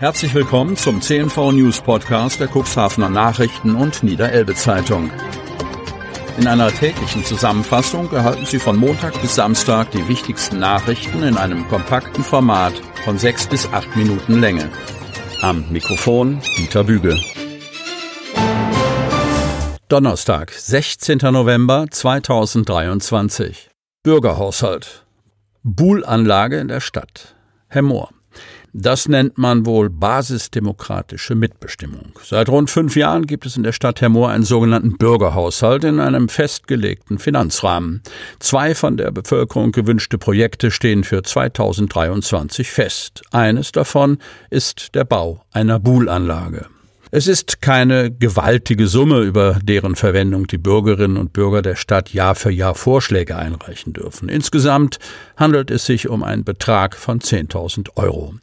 Herzlich willkommen zum CNV News Podcast der Cuxhavener Nachrichten und Niederelbe Zeitung. In einer täglichen Zusammenfassung erhalten Sie von Montag bis Samstag die wichtigsten Nachrichten in einem kompakten Format von sechs bis acht Minuten Länge. Am Mikrofon Dieter Büge. Donnerstag, 16. November 2023. Bürgerhaushalt. Buhlanlage in der Stadt. Herr Mohr. Das nennt man wohl basisdemokratische Mitbestimmung. Seit rund fünf Jahren gibt es in der Stadt Hermoor einen sogenannten Bürgerhaushalt in einem festgelegten Finanzrahmen. Zwei von der Bevölkerung gewünschte Projekte stehen für 2023 fest. Eines davon ist der Bau einer Buhlanlage. Es ist keine gewaltige Summe, über deren Verwendung die Bürgerinnen und Bürger der Stadt Jahr für Jahr Vorschläge einreichen dürfen. Insgesamt handelt es sich um einen Betrag von 10.000 Euro.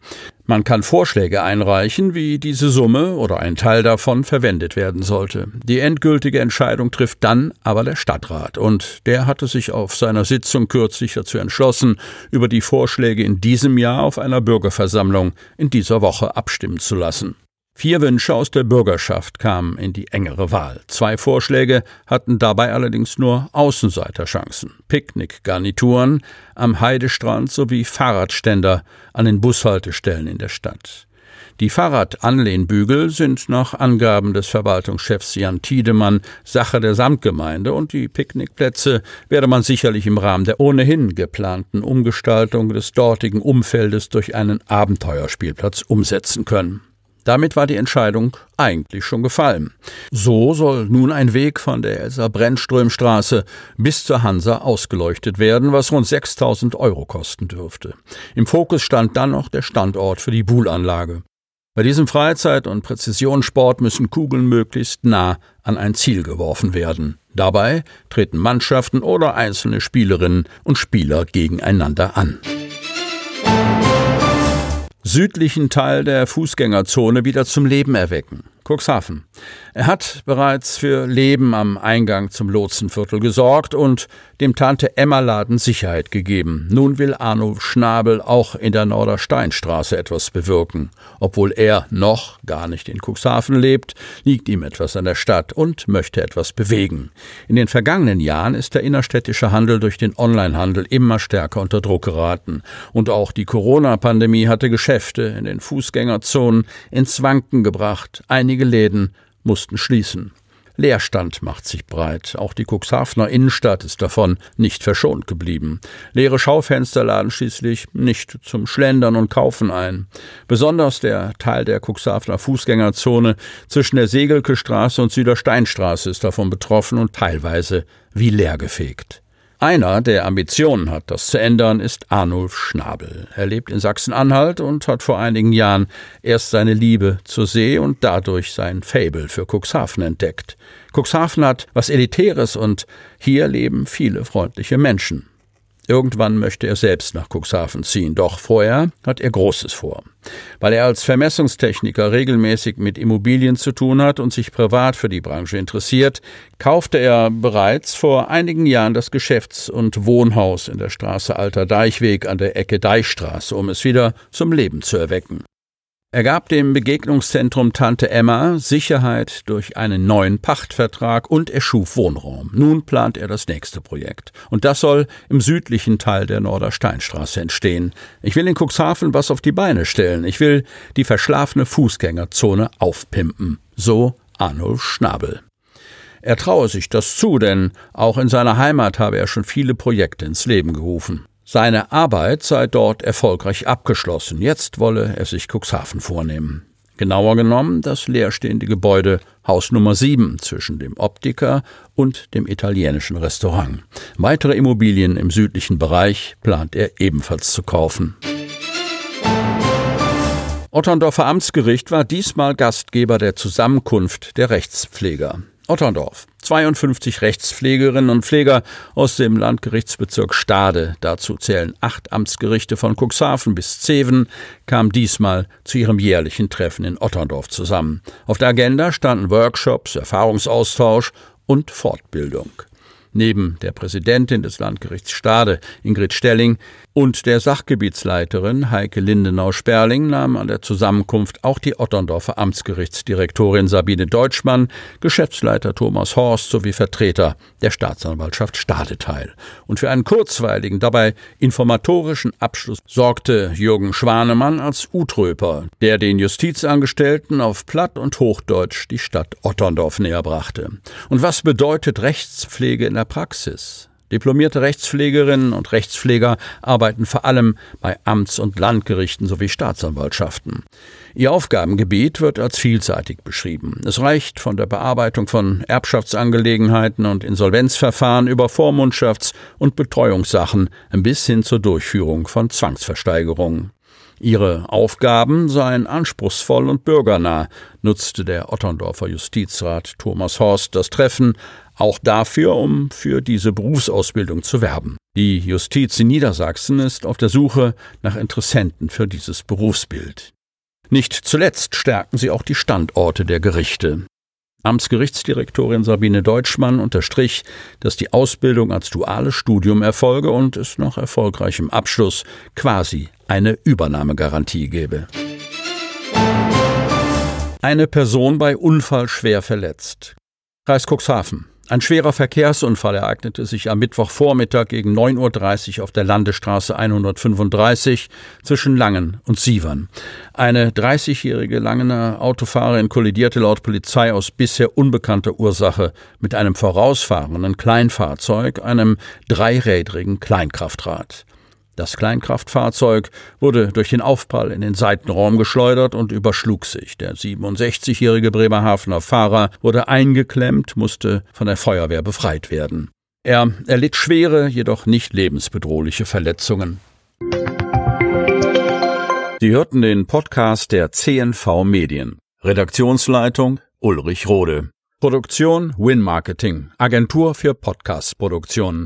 Man kann Vorschläge einreichen, wie diese Summe oder ein Teil davon verwendet werden sollte. Die endgültige Entscheidung trifft dann aber der Stadtrat, und der hatte sich auf seiner Sitzung kürzlich dazu entschlossen, über die Vorschläge in diesem Jahr auf einer Bürgerversammlung in dieser Woche abstimmen zu lassen. Vier Wünsche aus der Bürgerschaft kamen in die engere Wahl. Zwei Vorschläge hatten dabei allerdings nur Außenseiterchancen. Picknickgarnituren am Heidestrand sowie Fahrradständer an den Bushaltestellen in der Stadt. Die Fahrradanlehnbügel sind nach Angaben des Verwaltungschefs Jan Tiedemann Sache der Samtgemeinde und die Picknickplätze werde man sicherlich im Rahmen der ohnehin geplanten Umgestaltung des dortigen Umfeldes durch einen Abenteuerspielplatz umsetzen können. Damit war die Entscheidung eigentlich schon gefallen. So soll nun ein Weg von der Elsa Brennströmstraße bis zur Hansa ausgeleuchtet werden, was rund 6000 Euro kosten dürfte. Im Fokus stand dann noch der Standort für die Buhlanlage. Bei diesem Freizeit- und Präzisionssport müssen Kugeln möglichst nah an ein Ziel geworfen werden. Dabei treten Mannschaften oder einzelne Spielerinnen und Spieler gegeneinander an südlichen Teil der Fußgängerzone wieder zum Leben erwecken. Cuxhaven. Er hat bereits für Leben am Eingang zum Lotsenviertel gesorgt und dem Tante Emma Laden Sicherheit gegeben. Nun will Arno Schnabel auch in der Nordersteinstraße etwas bewirken. Obwohl er noch gar nicht in Cuxhaven lebt, liegt ihm etwas an der Stadt und möchte etwas bewegen. In den vergangenen Jahren ist der innerstädtische Handel durch den Onlinehandel immer stärker unter Druck geraten. Und auch die Corona-Pandemie hatte Geschäfte in den Fußgängerzonen ins Wanken gebracht. Einige Läden mussten schließen. Leerstand macht sich breit. Auch die Cuxhavener Innenstadt ist davon nicht verschont geblieben. Leere Schaufenster laden schließlich nicht zum Schlendern und Kaufen ein. Besonders der Teil der Cuxhavener Fußgängerzone zwischen der Segelke Straße und Südersteinstraße ist davon betroffen und teilweise wie leergefegt. Einer, der Ambitionen hat, das zu ändern, ist Arnulf Schnabel. Er lebt in Sachsen-Anhalt und hat vor einigen Jahren erst seine Liebe zur See und dadurch sein Fable für Cuxhaven entdeckt. Cuxhaven hat was Elitäres und hier leben viele freundliche Menschen. Irgendwann möchte er selbst nach Cuxhaven ziehen, doch vorher hat er Großes vor. Weil er als Vermessungstechniker regelmäßig mit Immobilien zu tun hat und sich privat für die Branche interessiert, kaufte er bereits vor einigen Jahren das Geschäfts- und Wohnhaus in der Straße Alter Deichweg an der Ecke Deichstraße, um es wieder zum Leben zu erwecken. Er gab dem Begegnungszentrum Tante Emma Sicherheit durch einen neuen Pachtvertrag und erschuf Wohnraum. Nun plant er das nächste Projekt. Und das soll im südlichen Teil der Nordersteinstraße entstehen. Ich will in Cuxhaven was auf die Beine stellen. Ich will die verschlafene Fußgängerzone aufpimpen. So Arnulf Schnabel. Er traue sich das zu, denn auch in seiner Heimat habe er schon viele Projekte ins Leben gerufen. Seine Arbeit sei dort erfolgreich abgeschlossen. Jetzt wolle er sich Cuxhaven vornehmen. Genauer genommen das leerstehende Gebäude Haus Nummer 7 zwischen dem Optiker und dem italienischen Restaurant. Weitere Immobilien im südlichen Bereich plant er ebenfalls zu kaufen. Otterndorfer Amtsgericht war diesmal Gastgeber der Zusammenkunft der Rechtspfleger. Otterndorf. 52 Rechtspflegerinnen und Pfleger aus dem Landgerichtsbezirk Stade, dazu zählen acht Amtsgerichte von Cuxhaven bis Zeven, kam diesmal zu ihrem jährlichen Treffen in Otterndorf zusammen. Auf der Agenda standen Workshops, Erfahrungsaustausch und Fortbildung. Neben der Präsidentin des Landgerichts Stade, Ingrid Stelling, und der Sachgebietsleiterin Heike Lindenau-Sperling nahm an der Zusammenkunft auch die Otterndorfer Amtsgerichtsdirektorin Sabine Deutschmann, Geschäftsleiter Thomas Horst sowie Vertreter der Staatsanwaltschaft Stade teil. Und für einen kurzweiligen, dabei informatorischen Abschluss sorgte Jürgen Schwanemann als Utröper, der den Justizangestellten auf Platt und Hochdeutsch die Stadt Otterndorf näherbrachte. Und was bedeutet Rechtspflege in der Praxis? Diplomierte Rechtspflegerinnen und Rechtspfleger arbeiten vor allem bei Amts- und Landgerichten sowie Staatsanwaltschaften. Ihr Aufgabengebiet wird als vielseitig beschrieben. Es reicht von der Bearbeitung von Erbschaftsangelegenheiten und Insolvenzverfahren über Vormundschafts- und Betreuungssachen bis hin zur Durchführung von Zwangsversteigerungen. Ihre Aufgaben seien anspruchsvoll und bürgernah, nutzte der Otterndorfer Justizrat Thomas Horst das Treffen auch dafür, um für diese Berufsausbildung zu werben. Die Justiz in Niedersachsen ist auf der Suche nach Interessenten für dieses Berufsbild. Nicht zuletzt stärken sie auch die Standorte der Gerichte. Amtsgerichtsdirektorin Sabine Deutschmann unterstrich, dass die Ausbildung als duales Studium erfolge und es nach erfolgreichem Abschluss quasi eine Übernahmegarantie gebe. Eine Person bei Unfall schwer verletzt. Kreis Cuxhaven. Ein schwerer Verkehrsunfall ereignete sich am Mittwochvormittag gegen 9.30 Uhr auf der Landesstraße 135 zwischen Langen und Sievern. Eine 30-jährige Langener Autofahrerin kollidierte laut Polizei aus bisher unbekannter Ursache mit einem vorausfahrenden Kleinfahrzeug, einem dreirädrigen Kleinkraftrad. Das Kleinkraftfahrzeug wurde durch den Aufprall in den Seitenraum geschleudert und überschlug sich. Der 67-jährige Bremerhavener Fahrer wurde eingeklemmt, musste von der Feuerwehr befreit werden. Er erlitt schwere, jedoch nicht lebensbedrohliche Verletzungen. Sie hörten den Podcast der CNV Medien. Redaktionsleitung Ulrich Rode. Produktion Win Marketing, Agentur für Podcast-Produktionen.